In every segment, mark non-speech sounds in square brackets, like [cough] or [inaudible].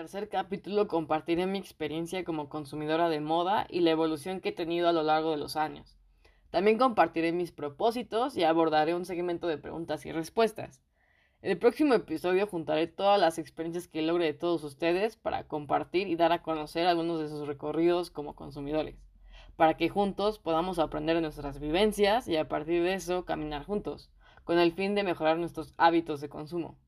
Tercer capítulo compartiré mi experiencia como consumidora de moda y la evolución que he tenido a lo largo de los años. También compartiré mis propósitos y abordaré un segmento de preguntas y respuestas. En el próximo episodio juntaré todas las experiencias que logre de todos ustedes para compartir y dar a conocer algunos de sus recorridos como consumidores, para que juntos podamos aprender de nuestras vivencias y a partir de eso caminar juntos, con el fin de mejorar nuestros hábitos de consumo.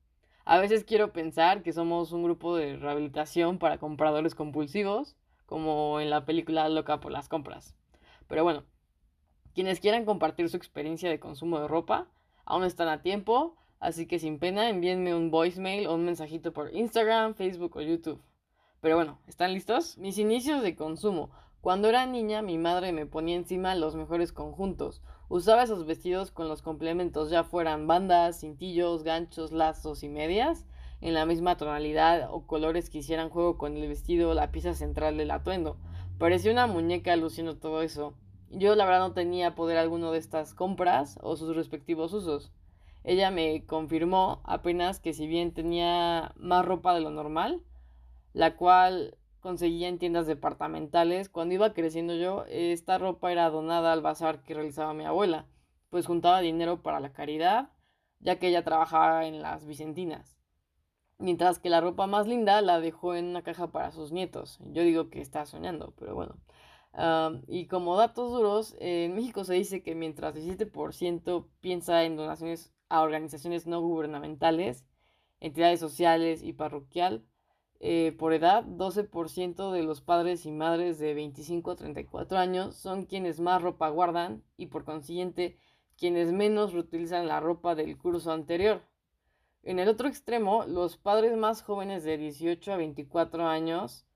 A veces quiero pensar que somos un grupo de rehabilitación para compradores compulsivos, como en la película Loca por las compras. Pero bueno, quienes quieran compartir su experiencia de consumo de ropa, aún están a tiempo, así que sin pena envíenme un voicemail o un mensajito por Instagram, Facebook o YouTube. Pero bueno, ¿están listos? Mis inicios de consumo. Cuando era niña, mi madre me ponía encima los mejores conjuntos. Usaba esos vestidos con los complementos, ya fueran bandas, cintillos, ganchos, lazos y medias, en la misma tonalidad o colores que hicieran juego con el vestido la pieza central del atuendo. Parecía una muñeca luciendo todo eso. Yo la verdad no tenía poder alguno de estas compras o sus respectivos usos. Ella me confirmó apenas que si bien tenía más ropa de lo normal, la cual conseguía en tiendas departamentales. Cuando iba creciendo yo, esta ropa era donada al bazar que realizaba mi abuela, pues juntaba dinero para la caridad, ya que ella trabajaba en las Vicentinas. Mientras que la ropa más linda la dejó en una caja para sus nietos. Yo digo que está soñando, pero bueno. y como datos duros, en México se dice que mientras el 17% piensa en donaciones a organizaciones no gubernamentales, entidades sociales y parroquial, eh, por edad, 12% de los padres y madres de 25 a 34 años son quienes más ropa guardan y por consiguiente quienes menos reutilizan la ropa del curso anterior. En el otro extremo, los padres más jóvenes de 18 a 24 años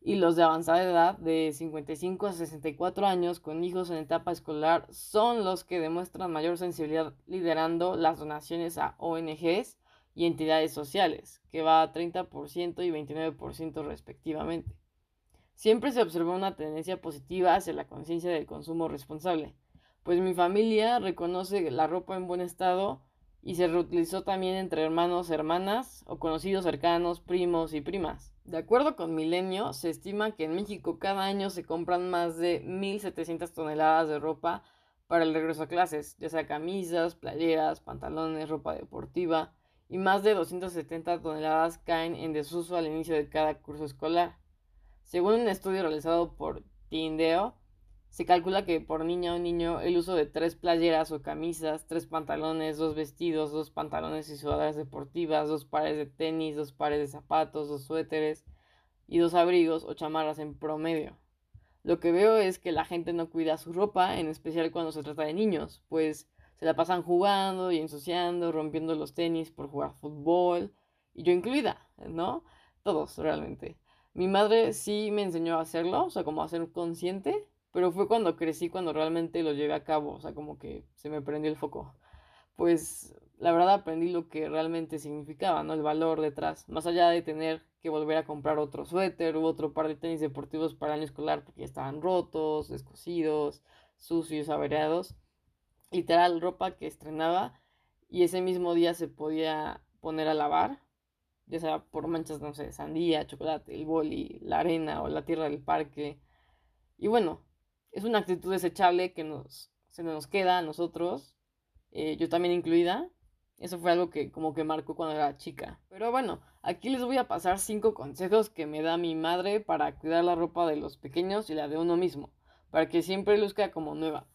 y los de avanzada edad de 55 a 64 años con hijos en etapa escolar son los que demuestran mayor sensibilidad liderando las donaciones a ONGs y entidades sociales, que va a 30% y 29% respectivamente. Siempre se observó una tendencia positiva hacia la conciencia del consumo responsable, pues mi familia reconoce la ropa en buen estado y se reutilizó también entre hermanos, hermanas o conocidos cercanos, primos y primas. De acuerdo con Milenio, se estima que en México cada año se compran más de 1.700 toneladas de ropa para el regreso a clases, ya sea camisas, playeras, pantalones, ropa deportiva, y más de 270 toneladas caen en desuso al inicio de cada curso escolar. Según un estudio realizado por Tindeo, se calcula que por niña o niño el uso de tres playeras o camisas, tres pantalones, dos vestidos, dos pantalones y sudaderas deportivas, dos pares de tenis, dos pares de zapatos, dos suéteres y dos abrigos o chamarras en promedio. Lo que veo es que la gente no cuida su ropa, en especial cuando se trata de niños, pues se la pasan jugando y ensuciando, rompiendo los tenis por jugar fútbol, y yo incluida, ¿no? Todos, realmente. Mi madre sí me enseñó a hacerlo, o sea, como a ser consciente, pero fue cuando crecí cuando realmente lo llevé a cabo, o sea, como que se me prendió el foco. Pues la verdad aprendí lo que realmente significaba, ¿no? El valor detrás, más allá de tener que volver a comprar otro suéter u otro par de tenis deportivos para el año escolar porque ya estaban rotos, descosidos, sucios, averiados literal ropa que estrenaba y ese mismo día se podía poner a lavar, ya sea por manchas, no sé, sandía, chocolate, el boli, la arena o la tierra del parque. Y bueno, es una actitud desechable que nos, se nos queda a nosotros, eh, yo también incluida, Eso fue algo que como que marcó cuando era chica. Pero bueno, aquí les voy a pasar cinco consejos que me da mi madre para cuidar la ropa de los pequeños y la de uno mismo, para que siempre luzca como nueva.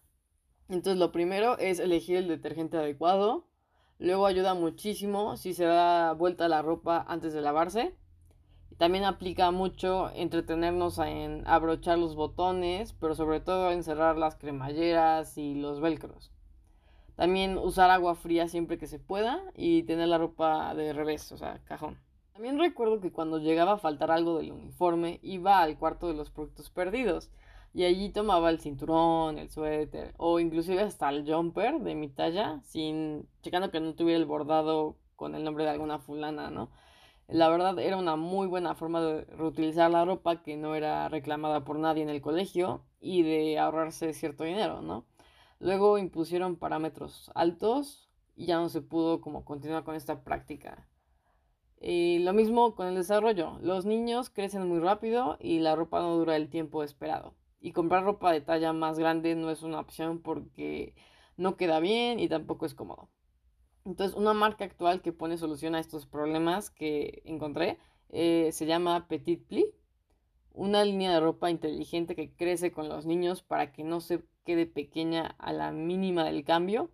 Entonces lo primero es elegir el detergente adecuado. Luego ayuda muchísimo si se da vuelta la ropa antes de lavarse. También aplica mucho entretenernos en abrochar los botones, pero sobre todo en cerrar las cremalleras y los velcros. También usar agua fría siempre que se pueda y tener la ropa de revés, o sea, cajón. También recuerdo que cuando llegaba a faltar algo del uniforme, iba al cuarto de los productos perdidos y allí tomaba el cinturón, el suéter o inclusive hasta el jumper de mi talla, sin checando que no tuviera el bordado con el nombre de alguna fulana, ¿no? La verdad era una muy buena forma de reutilizar la ropa que no era reclamada por nadie en el colegio y de ahorrarse cierto dinero, ¿no? Luego impusieron parámetros altos y ya no se pudo como continuar con esta práctica. Y lo mismo con el desarrollo. Los niños crecen muy rápido y la ropa no dura el tiempo esperado. Y comprar ropa de talla más grande no es una opción porque no queda bien y tampoco es cómodo. Entonces, una marca actual que pone solución a estos problemas que encontré eh, se llama Petit Pli. Una línea de ropa inteligente que crece con los niños para que no se quede pequeña a la mínima del cambio,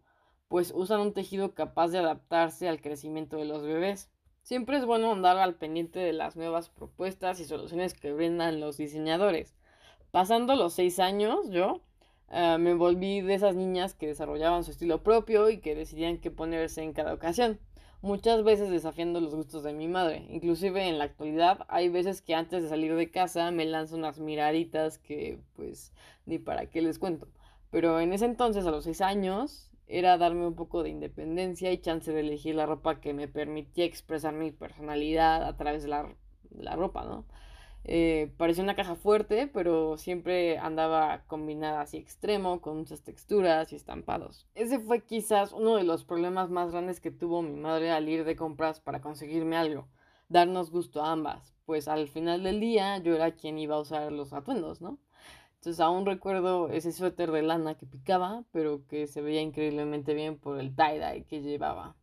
pues usan un tejido capaz de adaptarse al crecimiento de los bebés. Siempre es bueno andar al pendiente de las nuevas propuestas y soluciones que brindan los diseñadores. Pasando los seis años, yo eh, me volví de esas niñas que desarrollaban su estilo propio y que decidían qué ponerse en cada ocasión muchas veces desafiando los gustos de mi madre. Inclusive en la actualidad hay veces que antes de salir de casa me lanzo unas miraditas que pues ni para qué les cuento. Pero en ese entonces, a los seis años, era darme un poco de independencia y chance de elegir la ropa que me permitía expresar mi personalidad a través de la, de la ropa, ¿no? Eh, parecía una caja fuerte, pero siempre andaba combinada así extremo, con muchas texturas y estampados. Ese fue quizás uno de los problemas más grandes que tuvo mi madre al ir de compras para conseguirme algo, darnos gusto a ambas, pues al final del día yo era quien iba a usar los atuendos, ¿no? Entonces aún recuerdo ese suéter de lana que picaba, pero que se veía increíblemente bien por el tie-dye que llevaba.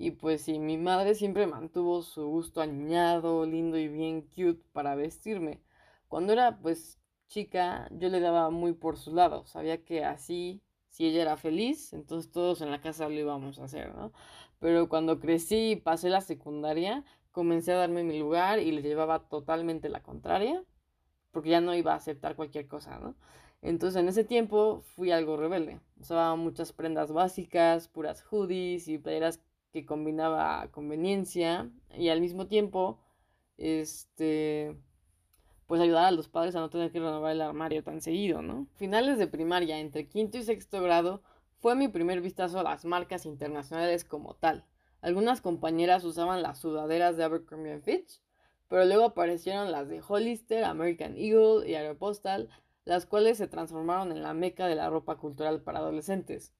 Y pues sí, mi madre siempre mantuvo su gusto añado, lindo y bien cute para vestirme. Cuando era pues chica, yo le daba muy por su lado. Sabía que así, si ella era feliz, entonces todos en la casa lo íbamos a hacer, ¿no? Pero cuando crecí y pasé la secundaria, comencé a darme mi lugar y le llevaba totalmente la contraria, porque ya no iba a aceptar cualquier cosa, ¿no? Entonces en ese tiempo fui algo rebelde. Usaba muchas prendas básicas, puras hoodies y playeras que combinaba conveniencia y al mismo tiempo, este, pues ayudar a los padres a no tener que renovar el armario tan seguido, ¿no? Finales de primaria, entre quinto y sexto grado, fue mi primer vistazo a las marcas internacionales como tal. Algunas compañeras usaban las sudaderas de Abercrombie Fitch, pero luego aparecieron las de Hollister, American Eagle y Aeropostal, las cuales se transformaron en la meca de la ropa cultural para adolescentes.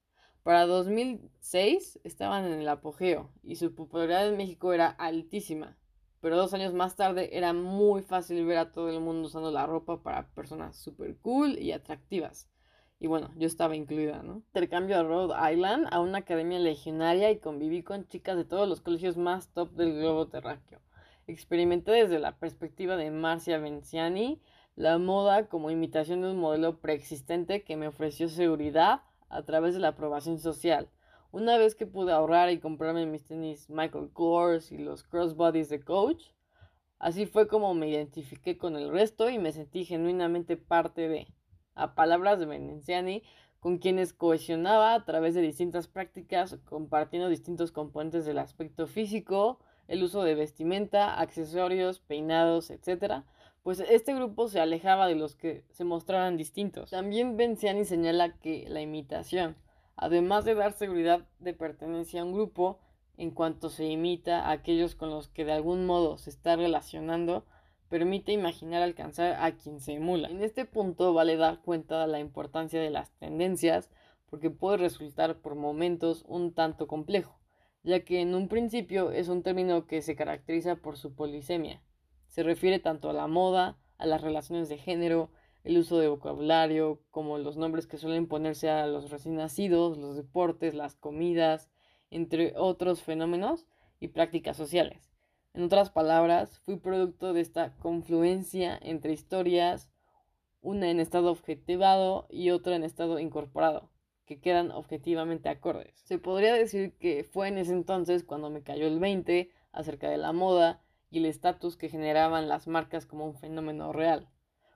Para 2006 estaban en el apogeo y su popularidad en México era altísima, pero dos años más tarde era muy fácil ver a todo el mundo usando la ropa para personas super cool y atractivas. Y bueno, yo estaba incluida, ¿no? Intercambio a Rhode Island, a una academia legionaria y conviví con chicas de todos los colegios más top del globo terráqueo. Experimenté desde la perspectiva de Marcia Venciani la moda como imitación de un modelo preexistente que me ofreció seguridad, a través de la aprobación social. Una vez que pude ahorrar y comprarme mis tenis Michael Kors y los crossbodies de Coach, así fue como me identifiqué con el resto y me sentí genuinamente parte de, a palabras de Veneziani, con quienes cohesionaba a través de distintas prácticas, compartiendo distintos componentes del aspecto físico, el uso de vestimenta, accesorios, peinados, etc., pues este grupo se alejaba de los que se mostraran distintos. También Benciani señala que la imitación, además de dar seguridad de pertenencia a un grupo, en cuanto se imita a aquellos con los que de algún modo se está relacionando, permite imaginar alcanzar a quien se emula. En este punto vale dar cuenta de la importancia de las tendencias, porque puede resultar por momentos un tanto complejo, ya que en un principio es un término que se caracteriza por su polisemia, se refiere tanto a la moda, a las relaciones de género, el uso de vocabulario, como los nombres que suelen ponerse a los recién nacidos, los deportes, las comidas, entre otros fenómenos y prácticas sociales. En otras palabras, fui producto de esta confluencia entre historias, una en estado objetivado y otra en estado incorporado, que quedan objetivamente acordes. Se podría decir que fue en ese entonces cuando me cayó el 20 acerca de la moda y el estatus que generaban las marcas como un fenómeno real.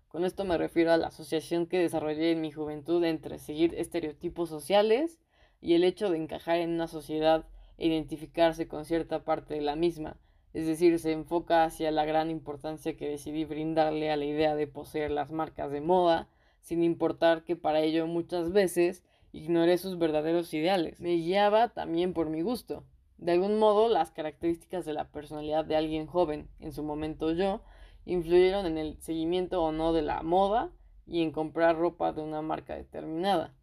Con esto me refiero a la asociación que desarrollé en mi juventud entre seguir estereotipos sociales y el hecho de encajar en una sociedad e identificarse con cierta parte de la misma, es decir, se enfoca hacia la gran importancia que decidí brindarle a la idea de poseer las marcas de moda, sin importar que para ello muchas veces ignoré sus verdaderos ideales. Me guiaba también por mi gusto. De algún modo, las características de la personalidad de alguien joven, en su momento yo, influyeron en el seguimiento o no de la moda y en comprar ropa de una marca determinada.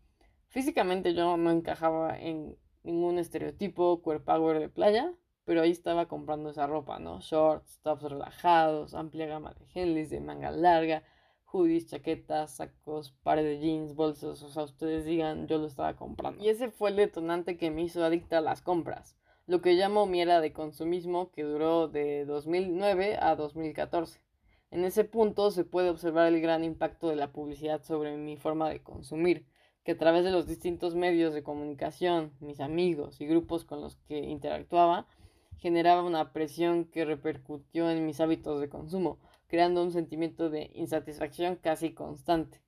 Físicamente yo no encajaba en ningún estereotipo queer power de playa, pero ahí estaba comprando esa ropa, ¿no? Shorts, tops relajados, amplia gama de Henleys de manga larga, hoodies, chaquetas, sacos, pares de jeans, bolsos, o sea, ustedes digan, yo lo estaba comprando. Y ese fue el detonante que me hizo adicta a las compras, lo que llamo mi era de consumismo que duró de 2009 a 2014. En ese punto se puede observar el gran impacto de la publicidad sobre mi forma de consumir, que a través de los distintos medios de comunicación, mis amigos y grupos con los que interactuaba, generaba una presión que repercutió en mis hábitos de consumo, creando un sentimiento de insatisfacción casi constante.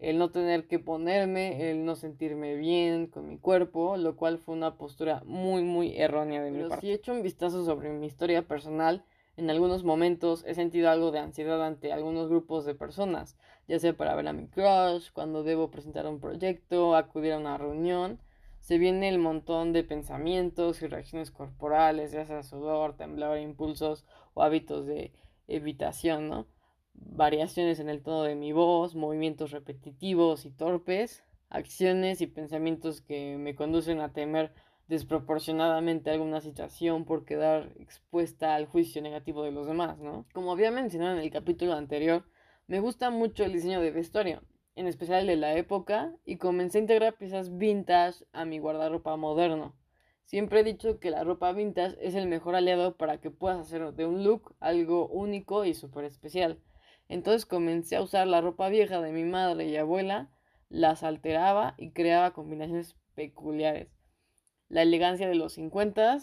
El no tener que ponerme, el no sentirme bien con mi cuerpo, lo cual fue una postura muy muy errónea de mi parte. Si he hecho un vistazo sobre mi historia personal, en algunos momentos he sentido algo de ansiedad ante algunos grupos de personas, ya sea para ver a mi crush, cuando debo presentar un proyecto, acudir a una reunión, se viene el montón de pensamientos y reacciones corporales, ya sea sudor, temblor, impulsos o hábitos de evitación, ¿no? Variaciones en el tono de mi voz, movimientos repetitivos y torpes, acciones y pensamientos que me conducen a temer desproporcionadamente alguna situación por quedar expuesta al juicio negativo de los demás, ¿no? Como había mencionado en el capítulo anterior, me gusta mucho el diseño de vestuario en especial de la época, y comencé a integrar piezas vintage a mi guardarropa moderno. Siempre he dicho que la ropa vintage es el mejor aliado para que puedas hacer de un look algo único y súper especial. Entonces comencé a usar la ropa vieja de mi madre y abuela, las alteraba y creaba combinaciones peculiares. La elegancia de los 50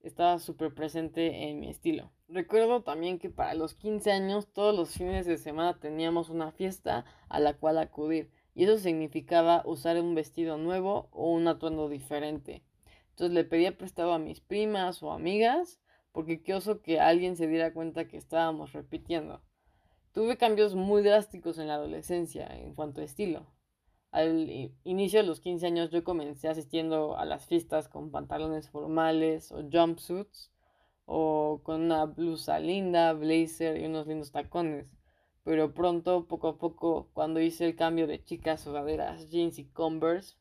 estaba súper presente en mi estilo. Recuerdo también que para los 15 años todos los fines de semana teníamos una fiesta a la cual acudir y eso significaba usar un vestido nuevo o un atuendo diferente. Entonces le pedía prestado a mis primas o amigas porque qué oso que alguien se diera cuenta que estábamos repitiendo. Tuve cambios muy drásticos en la adolescencia en cuanto a estilo. Al inicio de los 15 años yo comencé asistiendo a las fiestas con pantalones formales o jumpsuits o con una blusa linda, blazer y unos lindos tacones. Pero pronto, poco a poco, cuando hice el cambio de chicas sudaderas, jeans y converse,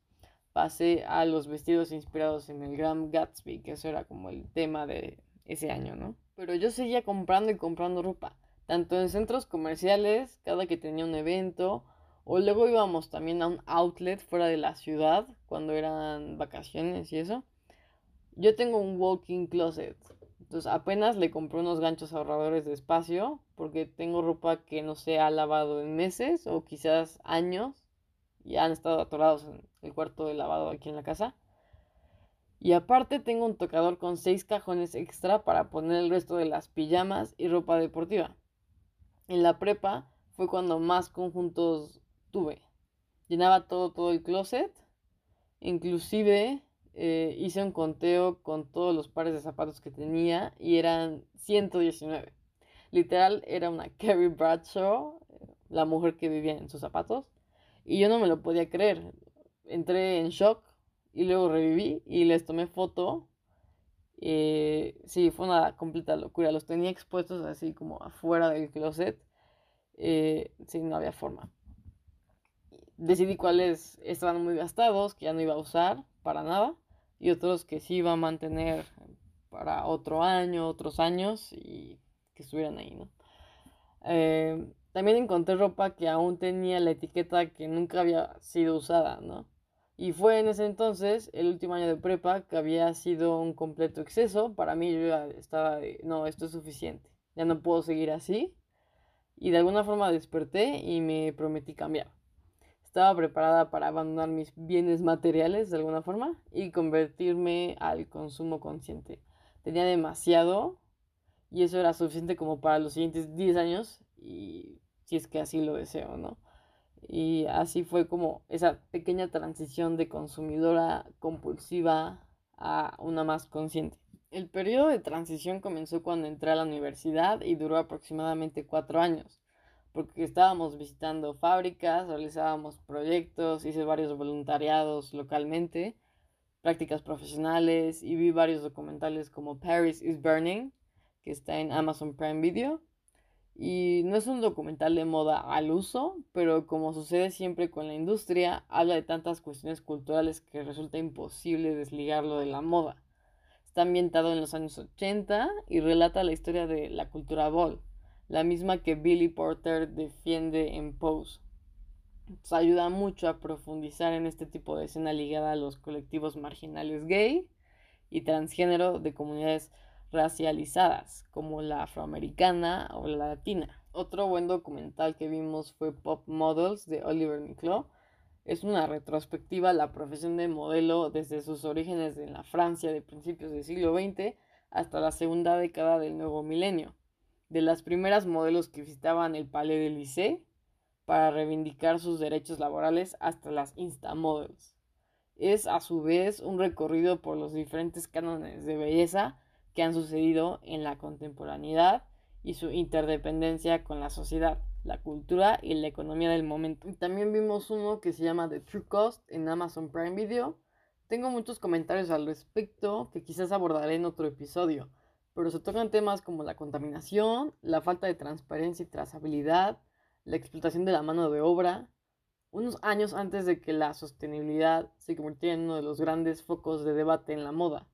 pasé a los vestidos inspirados en el Grand Gatsby, que eso era como el tema de ese año, ¿no? Pero yo seguía comprando y comprando ropa, tanto en centros comerciales, cada que tenía un evento, o luego íbamos también a un outlet fuera de la ciudad, cuando eran vacaciones y eso. Yo tengo un walking closet, entonces apenas le compré unos ganchos ahorradores de espacio porque tengo ropa que no se ha lavado en meses o quizás años y han estado atorados en el cuarto de lavado aquí en la casa. Y aparte tengo un tocador con seis cajones extra para poner el resto de las pijamas y ropa deportiva. En la prepa fue cuando más conjuntos tuve. Llenaba todo, todo el closet. Inclusive eh, hice un conteo con todos los pares de zapatos que tenía y eran 119. Literal era una [laughs] Carrie Bradshaw, la mujer que vivía en sus zapatos, y yo no me lo podía creer. Entré en shock y luego reviví y les tomé foto. Eh, sí, fue una completa locura. Los tenía expuestos así como afuera del closet. Eh, sí, no había forma. Decidí cuáles estaban muy gastados, que ya no iba a usar para nada y otros que sí iba a mantener para otro año, otros años y que estuvieran ahí, ¿no? Eh, también encontré ropa que aún tenía la etiqueta que nunca había sido usada, ¿no? Y fue en ese entonces, el último año de prepa, que había sido un completo exceso. Para mí yo ya estaba no, esto es suficiente, ya no puedo seguir así. Y de alguna forma desperté y me prometí cambiar. Estaba preparada para abandonar mis bienes materiales de alguna forma y convertirme al consumo consciente. Tenía demasiado y eso era suficiente como para los siguientes 10 años y si es que así lo deseo, ¿no? Y así fue como esa pequeña transición de consumidora compulsiva a una más consciente. El periodo de transición comenzó cuando entré a la universidad y duró aproximadamente cuatro años, porque estábamos visitando fábricas, realizábamos proyectos, hice varios voluntariados localmente, prácticas profesionales y vi varios documentales como Paris is Burning, que está en Amazon Prime Video, y no es un documental de moda al uso, pero como sucede siempre con la industria, habla de tantas cuestiones culturales que resulta imposible desligarlo de la moda. Está ambientado en los años 80 y relata la historia de la cultura ball, la misma que Billy Porter defiende en Pose. ayuda mucho a profundizar en este tipo de escena ligada a los colectivos marginales gay y transgénero de comunidades racializadas, como la afroamericana o la latina. Otro buen documental que vimos fue Pop Models de Oliver Niclot. Es una retrospectiva a la profesión de modelo desde sus orígenes en la Francia de principios del siglo XX hasta la segunda década del nuevo milenio. De las primeras modelos que visitaban el Palais de Lycée para reivindicar sus derechos laborales hasta las Instamodels. Es a su vez un recorrido por los diferentes cánones de belleza que han sucedido en la contemporaneidad y su interdependencia con la sociedad, la cultura y la economía del momento. Y también vimos uno que se llama The True Cost en Amazon Prime Video. Tengo muchos comentarios al respecto que quizás abordaré en otro episodio, pero se tocan temas como la contaminación, la falta de transparencia y trazabilidad, la explotación de la mano de obra, unos años antes de que la sostenibilidad se convirtiera en uno de los grandes focos de debate en la moda.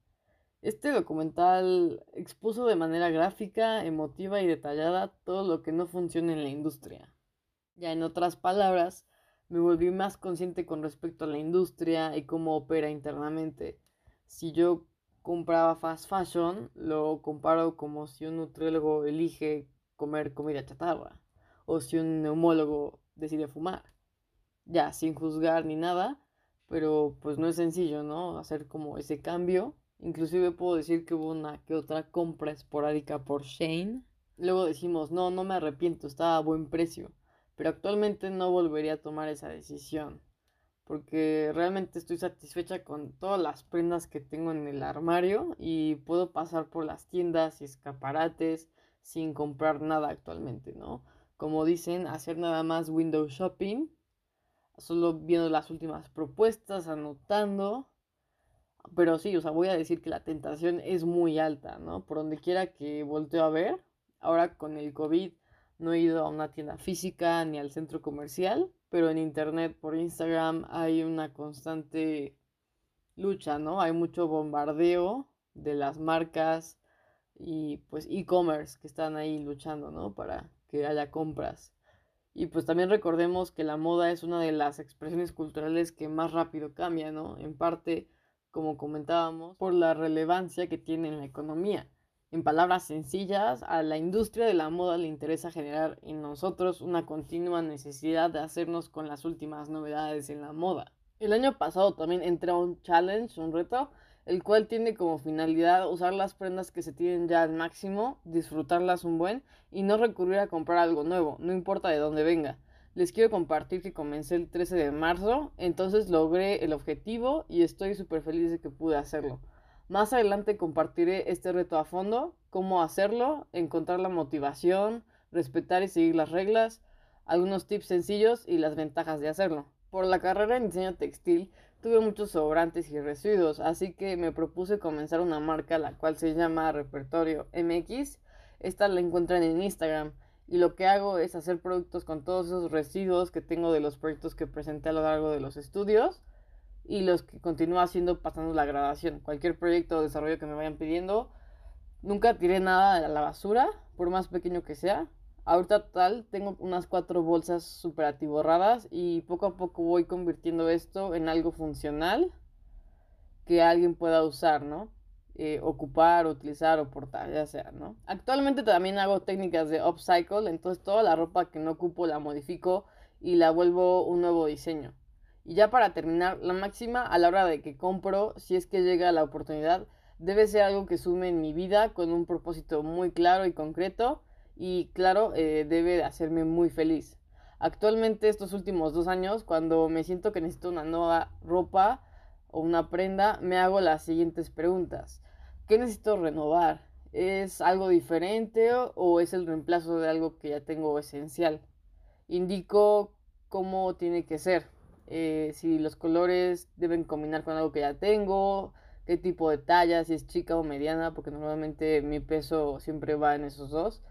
Este documental expuso de manera gráfica, emotiva y detallada todo lo que no funciona en la industria. Ya en otras palabras, me volví más consciente con respecto a la industria y cómo opera internamente. Si yo compraba fast fashion, lo comparo como si un nutriólogo elige comer comida chatarra o si un neumólogo decide fumar. Ya, sin juzgar ni nada, pero pues no es sencillo, ¿no? Hacer como ese cambio Inclusive puedo decir que hubo una que otra compra esporádica por Shane. Luego decimos, no, no me arrepiento, estaba a buen precio. Pero actualmente no volvería a tomar esa decisión. Porque realmente estoy satisfecha con todas las prendas que tengo en el armario y puedo pasar por las tiendas y escaparates sin comprar nada actualmente, ¿no? Como dicen, hacer nada más window shopping, solo viendo las últimas propuestas, anotando pero sí, o sea, voy a decir que la tentación es muy alta, ¿no? Por donde quiera que volteo a ver, ahora con el COVID no he ido a una tienda física ni al centro comercial, pero en internet, por Instagram, hay una constante lucha, ¿no? Hay mucho bombardeo de las marcas y pues e-commerce que están ahí luchando, ¿no? Para que haya compras. Y pues también recordemos que la moda es una de las expresiones culturales que más rápido cambia, ¿no? En parte como comentábamos, por la relevancia que tiene en la economía. En palabras sencillas, a la industria de la moda le interesa generar en nosotros una continua necesidad de hacernos con las últimas novedades en la moda. El año pasado también entró un challenge, un reto, el cual tiene como finalidad usar las prendas que se tienen ya al máximo, disfrutarlas un buen y no recurrir a comprar algo nuevo, no importa de dónde venga les quiero compartir que comencé el 13 de marzo, entonces logré el objetivo y estoy súper feliz de que pude hacerlo. Más adelante compartiré este reto a fondo, cómo hacerlo, encontrar la motivación, respetar y seguir las reglas, algunos tips sencillos y las ventajas de hacerlo. Por la carrera en diseño textil tuve muchos sobrantes y residuos, así que me propuse comenzar una marca la cual se llama Repertorio MX. Esta la encuentran en Instagram y lo que hago es hacer productos con todos esos residuos que tengo de los proyectos que presenté a lo largo de los estudios y los que continúo haciendo pasando la graduación. Cualquier proyecto o desarrollo que me vayan pidiendo, nunca tiré nada a la basura, por más pequeño que sea. Ahorita total tengo unas cuatro bolsas super atiborradas y poco a poco voy convirtiendo esto en algo funcional que alguien pueda usar, ¿no? Eh, ocupar, utilizar o portar, ya sea, ¿no? Actualmente también hago técnicas de upcycle, entonces toda la ropa que no ocupo la modifico y la vuelvo un nuevo diseño. Y ya para terminar, la máxima a la hora de que compro, si es que llega la oportunidad, debe ser algo que sume en mi vida con un propósito muy claro y concreto y claro, eh, debe de hacerme muy feliz. Actualmente estos últimos dos años, cuando me siento que necesito una nueva ropa o una prenda, me hago las siguientes preguntas. ¿Qué necesito renovar? ¿Es algo diferente o es el reemplazo de algo que ya tengo esencial? Indico cómo tiene que ser. Eh, si los colores deben combinar con algo que ya tengo, qué tipo de talla, si es chica o mediana, porque normalmente mi peso siempre va en esos dos.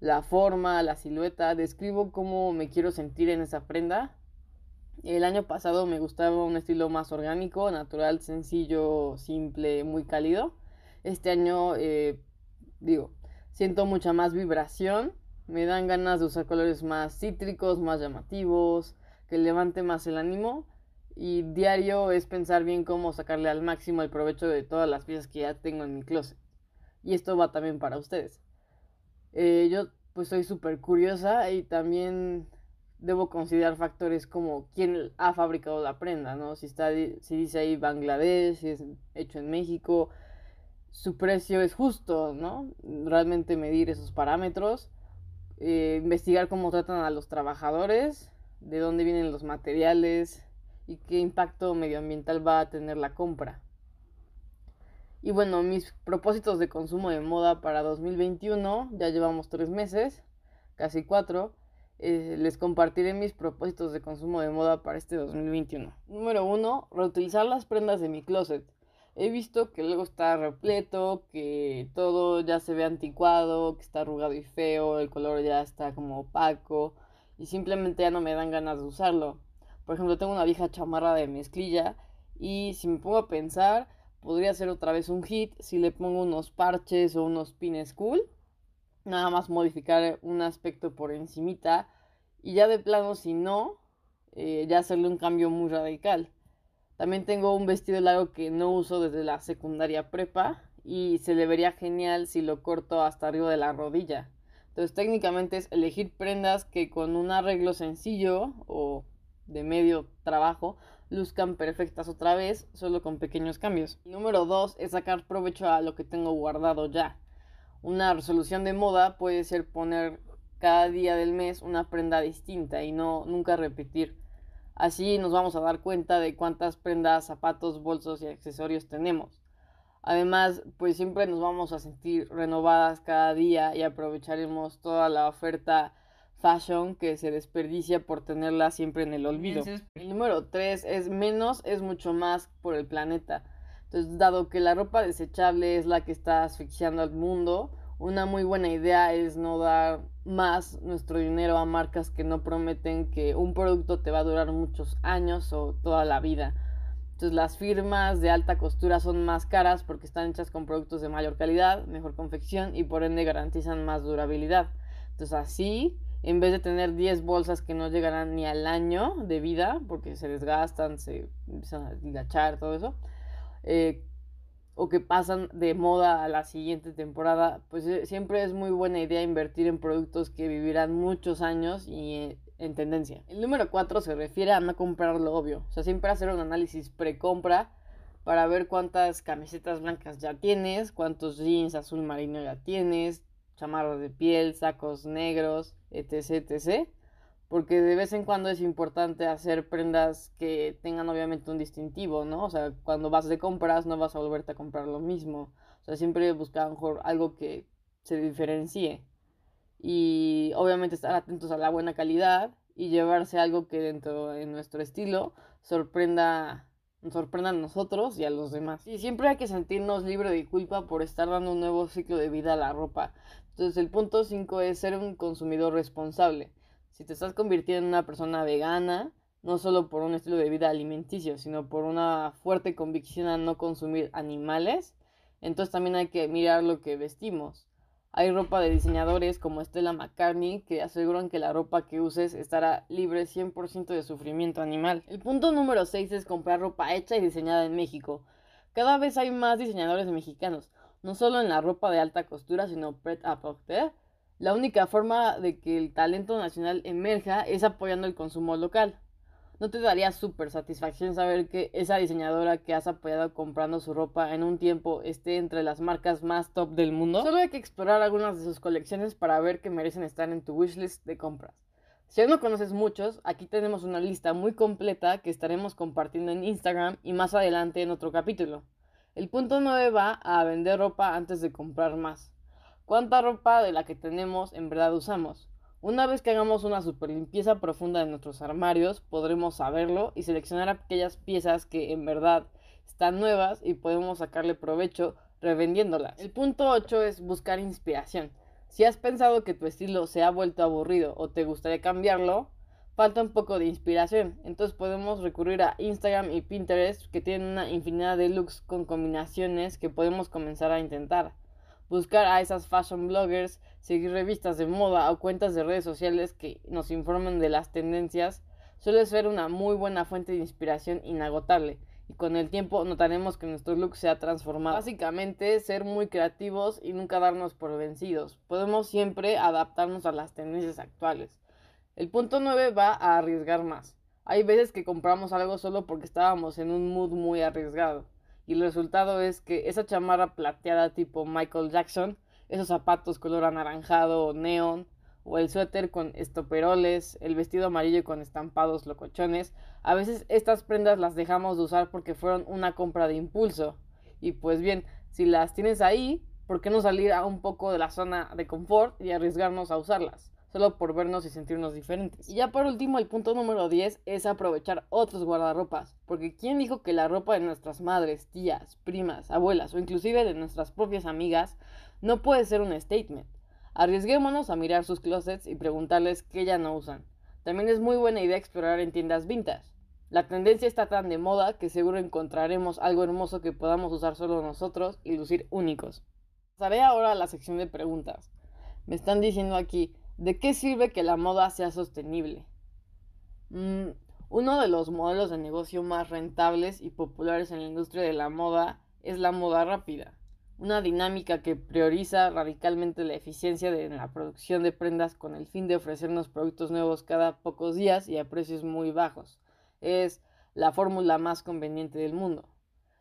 La forma, la silueta, describo cómo me quiero sentir en esa prenda. El año pasado me gustaba un estilo más orgánico, natural, sencillo, simple, muy cálido este año, eh, digo, siento mucha más vibración, me dan ganas de usar colores más cítricos, más llamativos, que levante más el ánimo. Y diario es pensar bien cómo sacarle al máximo el provecho de todas las piezas que ya tengo en mi closet. Y esto va también para ustedes. Eh, yo pues soy súper curiosa y también debo considerar factores como quién ha fabricado la prenda, ¿no? Si, está, si dice ahí Bangladesh, si es hecho en México, su precio es justo, ¿no? Realmente medir esos parámetros, eh, investigar cómo tratan a los trabajadores, de dónde vienen los materiales y qué impacto medioambiental va a tener la compra. Y bueno, mis propósitos de consumo de moda para 2021, ya llevamos tres meses, casi cuatro. Eh, les compartiré mis propósitos de consumo de moda para este 2021. Número uno, reutilizar las prendas de mi closet he visto que luego está repleto, que todo ya se ve anticuado, que está arrugado y feo, el color ya está como opaco y simplemente ya no me dan ganas de usarlo. Por ejemplo, tengo una vieja chamarra de mezclilla y si me pongo a pensar, podría ser otra vez un hit si le pongo unos parches o unos pines cool. Nada más modificar un aspecto por encimita y ya de plano si no, eh, ya hacerle un cambio muy radical. También tengo un vestido largo que no uso desde la secundaria prepa y se le vería genial si lo corto hasta arriba de la rodilla. Entonces técnicamente es elegir prendas que con un arreglo sencillo o de medio trabajo luzcan perfectas otra vez, solo con pequeños cambios. número dos es sacar provecho a lo que tengo guardado ya. Una resolución de moda puede ser poner cada día del mes una prenda distinta y no nunca repetir Así nos vamos a dar cuenta de cuántas prendas, zapatos, bolsos y accesorios tenemos. Además, pues siempre nos vamos a sentir renovadas cada día y aprovecharemos toda la oferta fashion que se desperdicia por tenerla siempre en el olvido. El número 3 es menos es mucho más por el planeta. Entonces, dado que la ropa desechable es la que está asfixiando al mundo, una muy buena idea es no dar más nuestro dinero a marcas que no prometen que un producto te va a durar muchos años o toda la vida. Entonces las firmas de alta costura son más caras porque están hechas con productos de mayor calidad, mejor confección y por ende garantizan más durabilidad. Entonces así, en vez de tener 10 bolsas que no llegarán ni al año de vida porque se desgastan, se empiezan a todo eso, eh, o que pasan de moda a la siguiente temporada, pues eh, siempre es muy buena idea invertir en productos que vivirán muchos años y eh, en tendencia. El número 4 se refiere a no comprar lo obvio, o sea, siempre hacer un análisis pre-compra para ver cuántas camisetas blancas ya tienes, cuántos jeans azul marino ya tienes, chamarras de piel, sacos negros, etc, etc porque de vez en cuando es importante hacer prendas que tengan obviamente un distintivo, ¿no? O sea, cuando vas de compras no vas a volverte a comprar lo mismo. O sea, siempre buscar mejor algo que se diferencie. Y obviamente estar atentos a la buena calidad y llevarse algo que dentro de nuestro estilo sorprenda sorprenda a nosotros y a los demás. Y siempre hay que sentirnos libre de culpa por estar dando un nuevo ciclo de vida a la ropa. Entonces el punto 5 es ser un consumidor responsable. Si te estás convirtiendo en una persona vegana, no solo por un estilo de vida alimenticio, sino por una fuerte convicción a no consumir animales, entonces también hay que mirar lo que vestimos. Hay ropa de diseñadores como Stella McCartney que aseguran que la ropa que uses estará libre 100% de sufrimiento animal. El punto número 6 es comprar ropa hecha y diseñada en México. Cada vez hay más diseñadores mexicanos, no solo en la ropa de alta costura, sino pret à porter. La única forma de que el talento nacional emerja es apoyando el consumo local. ¿No te daría súper satisfacción saber que esa diseñadora que has apoyado comprando su ropa en un tiempo esté entre las marcas más top del mundo? Solo hay que explorar algunas de sus colecciones para ver que merecen estar en tu wishlist de compras. Si aún no conoces muchos, aquí tenemos una lista muy completa que estaremos compartiendo en Instagram y más adelante en otro capítulo. El punto 9 va a vender ropa antes de comprar más. ¿Cuánta ropa de la que tenemos en verdad usamos? Una vez que hagamos una super limpieza profunda de nuestros armarios, podremos saberlo y seleccionar aquellas piezas que en verdad están nuevas y podemos sacarle provecho revendiéndolas. El punto 8 es buscar inspiración. Si has pensado que tu estilo se ha vuelto aburrido o te gustaría cambiarlo, falta un poco de inspiración. Entonces podemos recurrir a Instagram y Pinterest que tienen una infinidad de looks con combinaciones que podemos comenzar a intentar buscar a esas fashion bloggers, seguir revistas de moda o cuentas de redes sociales que nos informen de las tendencias, suele ser una muy buena fuente de inspiración inagotable y con el tiempo notaremos que nuestro look se ha transformado. Básicamente, ser muy creativos y nunca darnos por vencidos. Podemos siempre adaptarnos a las tendencias actuales. El punto 9 va a arriesgar más. Hay veces que compramos algo solo porque estábamos en un mood muy arriesgado y el resultado es que esa chamarra plateada tipo Michael Jackson, esos zapatos color anaranjado o neón, o el suéter con estoperoles, el vestido amarillo con estampados locochones, a veces estas prendas las dejamos de usar porque fueron una compra de impulso. Y pues bien, si las tienes ahí, ¿por qué no salir a un poco de la zona de confort y arriesgarnos a usarlas? Solo por vernos y sentirnos diferentes. Y ya por último, el punto número 10 es aprovechar otros guardarropas, porque ¿quién dijo que la ropa de nuestras madres, tías, primas, abuelas o inclusive de nuestras propias amigas no puede ser un statement? Arriesguémonos a mirar sus closets y preguntarles qué ya no usan. También es muy buena idea explorar en tiendas vintage. La tendencia está tan de moda que seguro encontraremos algo hermoso que podamos usar solo nosotros y lucir únicos. Pasaré ahora a la sección de preguntas. Me están diciendo aquí, ¿De qué sirve que la moda sea sostenible? Mm, uno de los modelos de negocio más rentables y populares en la industria de la moda es la moda rápida, una dinámica que prioriza radicalmente la eficiencia de la producción de prendas con el fin de ofrecernos productos nuevos cada pocos días y a precios muy bajos. Es la fórmula más conveniente del mundo.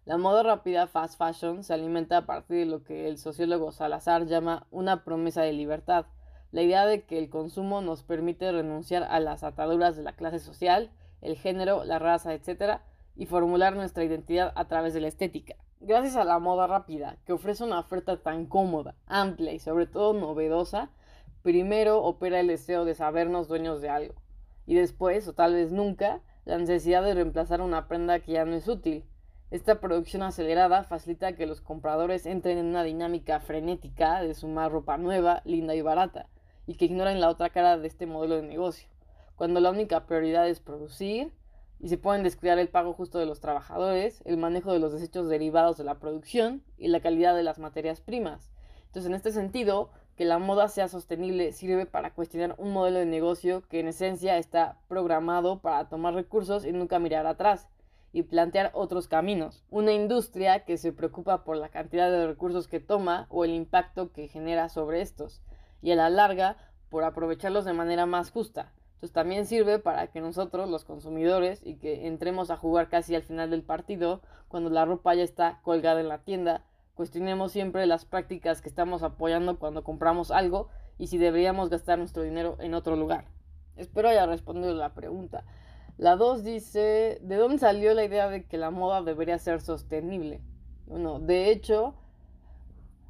La moda rápida, fast fashion, se alimenta a partir de lo que el sociólogo Salazar llama una promesa de libertad, la idea de que el consumo nos permite renunciar a las ataduras de la clase social, el género, la raza, etc., y formular nuestra identidad a través de la estética. Gracias a la moda rápida, que ofrece una oferta tan cómoda, amplia y sobre todo novedosa, primero opera el deseo de sabernos dueños de algo, y después, o tal vez nunca, la necesidad de reemplazar una prenda que ya no es útil. Esta producción acelerada facilita que los compradores entren en una dinámica frenética de sumar ropa nueva, linda y barata, y que ignoran la otra cara de este modelo de negocio, cuando la única prioridad es producir y se pueden descuidar el pago justo de los trabajadores, el manejo de los desechos derivados de la producción y la calidad de las materias primas. Entonces, en este sentido, que la moda sea sostenible sirve para cuestionar un modelo de negocio que en esencia está programado para tomar recursos y nunca mirar atrás y plantear otros caminos. Una industria que se preocupa por la cantidad de recursos que toma o el impacto que genera sobre estos y a la larga por aprovecharlos de manera más justa. Entonces también sirve para que nosotros, los consumidores, y que entremos a jugar casi al final del partido, cuando la ropa ya está colgada en la tienda, cuestionemos siempre las prácticas que estamos apoyando cuando compramos algo y si deberíamos gastar nuestro dinero en otro lugar. Espero haya respondido la pregunta. La 2 dice, ¿de dónde salió la idea de que la moda debería ser sostenible? Bueno, de hecho,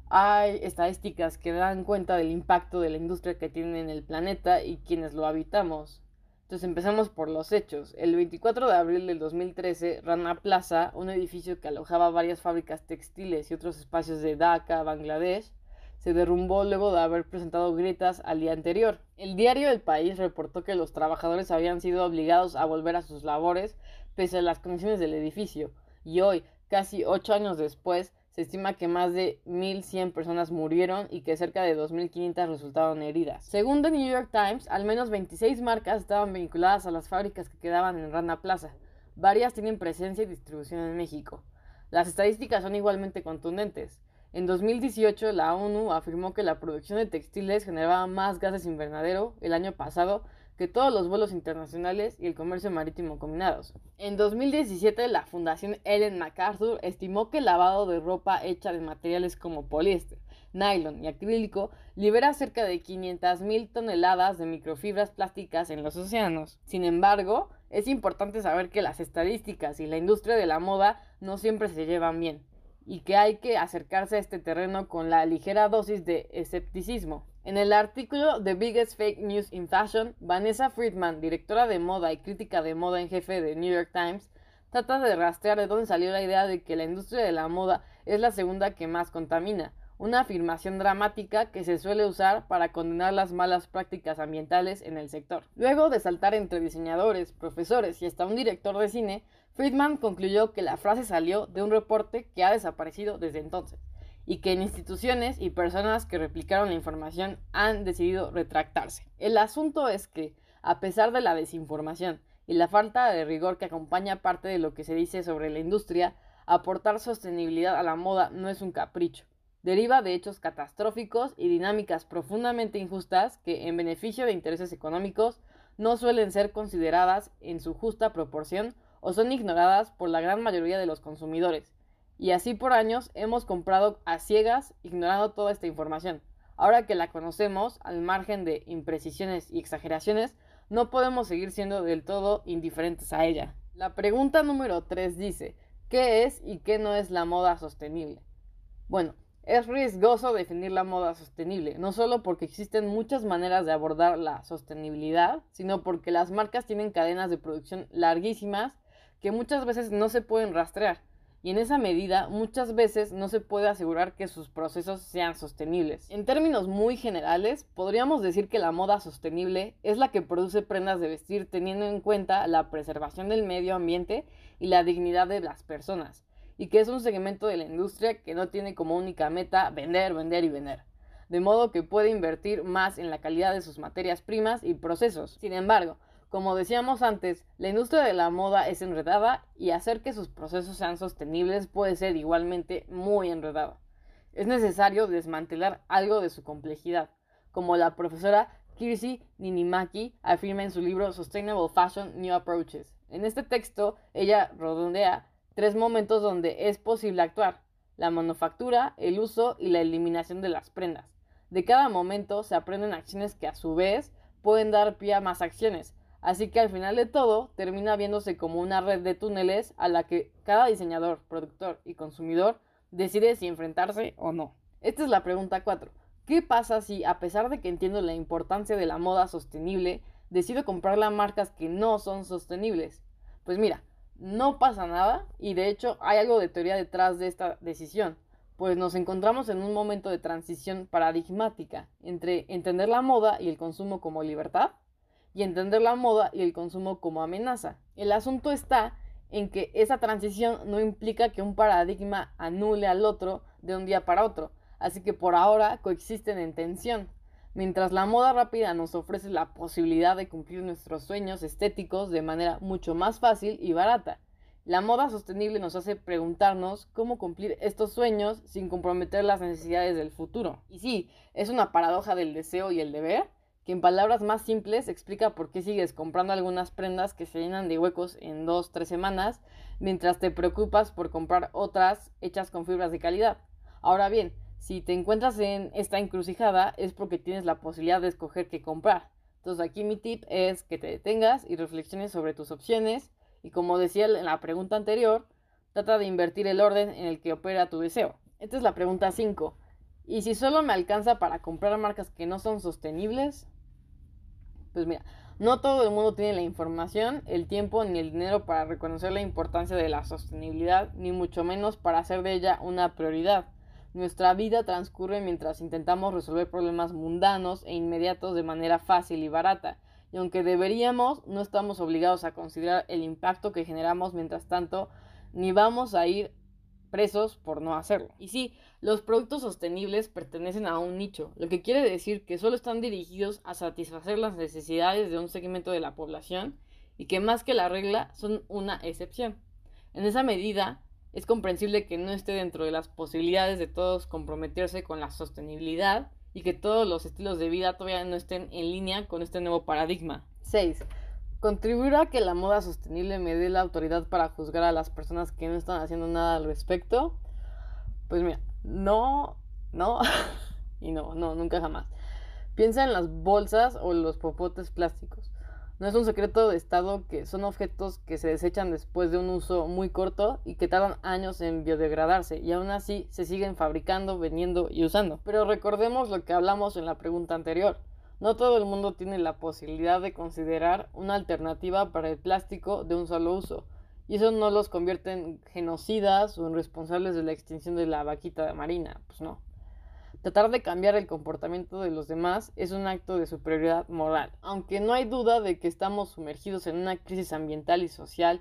hay estadísticas que dan cuenta del impacto de la industria que tiene en el planeta y quienes lo habitamos. Entonces empezamos por los hechos. El 24 de abril del 2013, Rana Plaza, un edificio que alojaba varias fábricas textiles y otros espacios de Dhaka, Bangladesh, se derrumbó luego de haber presentado grietas al día anterior. El diario El País reportó que los trabajadores habían sido obligados a volver a sus labores pese a las condiciones del edificio, y hoy, casi ocho años después, se estima que más de 1.100 personas murieron y que cerca de 2.500 resultaron heridas. Según The New York Times, al menos 26 marcas estaban vinculadas a las fábricas que quedaban en Rana Plaza. Varias tienen presencia y distribución en México. Las estadísticas son igualmente contundentes. En 2018, la ONU afirmó que la producción de textiles generaba más gases invernadero el año pasado que todos los vuelos internacionales y el comercio marítimo combinados. En 2017, la Fundación Ellen MacArthur estimó que el lavado de ropa hecha de materiales como poliéster, nylon y acrílico libera cerca de 500.000 toneladas de microfibras plásticas en los océanos. Sin embargo, es importante saber que las estadísticas y la industria de la moda no siempre se llevan bien y que hay que acercarse a este terreno con la ligera dosis de escepticismo. En el artículo The Biggest Fake News in Fashion, Vanessa Friedman, directora de moda y crítica de moda en jefe de New York Times, trata de rastrear de dónde salió la idea de que la industria de la moda es la segunda que más contamina, una afirmación dramática que se suele usar para condenar las malas prácticas ambientales en el sector. Luego de saltar entre diseñadores, profesores y hasta un director de cine, Friedman concluyó que la frase salió de un reporte que ha desaparecido desde entonces y que en instituciones y personas que replicaron la información han decidido retractarse. El asunto es que, a pesar de la desinformación y la falta de rigor que acompaña parte de lo que se dice sobre la industria, aportar sostenibilidad a la moda no es un capricho. Deriva de hechos catastróficos y dinámicas profundamente injustas que, en beneficio de intereses económicos, no suelen ser consideradas en su justa proporción o son ignoradas por la gran mayoría de los consumidores, y así por años hemos comprado a ciegas ignorando toda esta información. Ahora que la conocemos, al margen de imprecisiones y exageraciones, no podemos seguir siendo del todo indiferentes a ella. La pregunta número 3 dice, ¿qué es y qué no es la moda sostenible? Bueno, es riesgoso definir la moda sostenible, no solo porque existen muchas maneras de abordar la sostenibilidad, sino porque las marcas tienen cadenas de producción larguísimas que muchas veces no se pueden rastrear y en esa medida muchas veces no se puede asegurar que sus procesos sean sostenibles. En términos muy generales, podríamos decir que la moda sostenible es la que produce prendas de vestir teniendo en cuenta la preservación del medio ambiente y la dignidad de las personas, y que es un segmento de la industria que no tiene como única meta vender, vender y vender de modo que puede invertir más en la calidad de sus materias primas y procesos. Sin embargo, como decíamos antes, la industria de la moda es enredada y hacer que sus procesos sean sostenibles puede ser igualmente muy enredado. Es necesario desmantelar algo de su complejidad, como la profesora Kirsi Ninimaki afirma en su libro Sustainable Fashion New Approaches. En este texto, ella redondea tres momentos donde es posible actuar, la manufactura, el uso y la eliminación de las prendas. De cada momento se aprenden acciones que a su vez pueden dar pie a más acciones, Así que al final de todo termina viéndose como una red de túneles a la que cada diseñador, productor y consumidor decide si enfrentarse o no. Esta es la pregunta 4. ¿Qué pasa si, a pesar de que entiendo la importancia de la moda sostenible, decido comprarle a marcas que no son sostenibles? Pues mira, no pasa nada y de hecho hay algo de teoría detrás de esta decisión, pues nos encontramos en un momento de transición paradigmática entre entender la moda y el consumo como libertad y entender la moda y el consumo como amenaza. El asunto está en que esa transición no implica que un paradigma anule al otro de un día para otro, así que por ahora coexisten en tensión. Mientras la moda rápida nos ofrece la posibilidad de cumplir nuestros sueños estéticos de manera mucho más fácil y barata, la moda sostenible nos hace preguntarnos cómo cumplir estos sueños sin comprometer las necesidades del futuro. Y sí, es una paradoja del deseo y el deber, que en palabras más simples explica por qué sigues comprando algunas prendas que se llenan de huecos en dos, tres semanas, mientras te preocupas por comprar otras hechas con fibras de calidad. Ahora bien, si te encuentras en esta encrucijada es porque tienes la posibilidad de escoger qué comprar. Entonces aquí mi tip es que te detengas y reflexiones sobre tus opciones y como decía en la pregunta anterior, trata de invertir el orden en el que opera tu deseo. Esta es la pregunta 5. ¿Y si solo me alcanza para comprar marcas que no son sostenibles? Pues mira, no todo el mundo tiene la información, el tiempo ni el dinero para reconocer la importancia de la sostenibilidad, ni mucho menos para hacer de ella una prioridad. Nuestra vida transcurre mientras intentamos resolver problemas mundanos e inmediatos de manera fácil y barata, y aunque deberíamos, no estamos obligados a considerar el impacto que generamos mientras tanto, ni vamos a ir presos por no hacerlo. Y sí, los productos sostenibles pertenecen a un nicho, lo que quiere decir que solo están dirigidos a satisfacer las necesidades de un segmento de la población y que más que la regla son una excepción. En esa medida, es comprensible que no esté dentro de las posibilidades de todos comprometerse con la sostenibilidad y que todos los estilos de vida todavía no estén en línea con este nuevo paradigma. 6. ¿Contribuirá a que la moda sostenible me dé la autoridad para juzgar a las personas que no están haciendo nada al respecto? Pues mira, no, no [laughs] y no, no, nunca jamás. Piensa en las bolsas o los popotes plásticos. No es un secreto de Estado que son objetos que se desechan después de un uso muy corto y que tardan años en biodegradarse y aún así se siguen fabricando, vendiendo y usando. Pero recordemos lo que hablamos en la pregunta anterior. No todo el mundo tiene la posibilidad de considerar una alternativa para el plástico de un solo uso, y eso no los convierte en genocidas o en responsables de la extinción de la vaquita marina, pues no. Tratar de cambiar el comportamiento de los demás es un acto de superioridad moral, aunque no hay duda de que estamos sumergidos en una crisis ambiental y social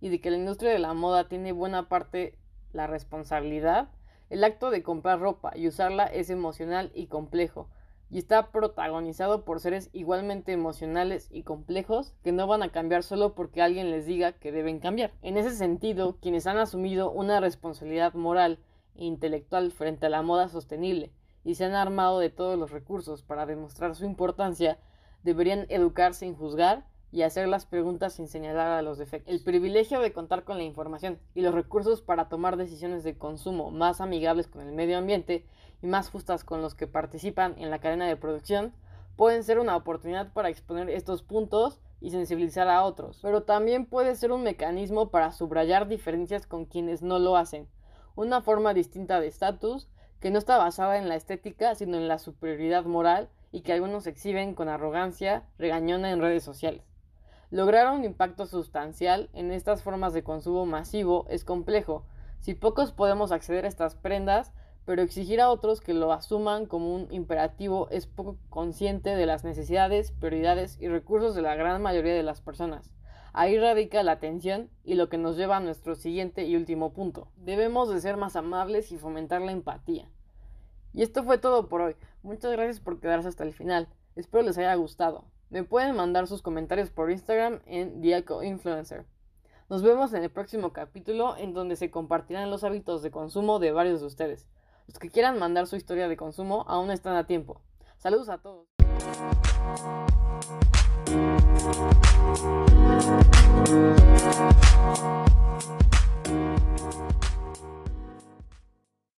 y de que la industria de la moda tiene buena parte la responsabilidad, el acto de comprar ropa y usarla es emocional y complejo, y está protagonizado por seres igualmente emocionales y complejos que no van a cambiar solo porque alguien les diga que deben cambiar. En ese sentido, quienes han asumido una responsabilidad moral e intelectual frente a la moda sostenible y se han armado de todos los recursos para demostrar su importancia, deberían educarse sin juzgar y hacer las preguntas sin señalar a los defectos. El privilegio de contar con la información y los recursos para tomar decisiones de consumo más amigables con el medio ambiente y más justas con los que participan en la cadena de producción pueden ser una oportunidad para exponer estos puntos y sensibilizar a otros, pero también puede ser un mecanismo para subrayar diferencias con quienes no lo hacen, una forma distinta de estatus que no está basada en la estética, sino en la superioridad moral y que algunos exhiben con arrogancia regañona en redes sociales. Lograr un impacto sustancial en estas formas de consumo masivo es complejo. Si pocos podemos acceder a estas prendas, pero exigir a otros que lo asuman como un imperativo es poco consciente de las necesidades, prioridades y recursos de la gran mayoría de las personas. Ahí radica la tensión y lo que nos lleva a nuestro siguiente y último punto. Debemos de ser más amables y fomentar la empatía. Y esto fue todo por hoy. Muchas gracias por quedarse hasta el final. Espero les haya gustado. Me pueden mandar sus comentarios por Instagram en Diaco Influencer. Nos vemos en el próximo capítulo en donde se compartirán los hábitos de consumo de varios de ustedes. Los que quieran mandar su historia de consumo aún están a tiempo. Saludos a todos.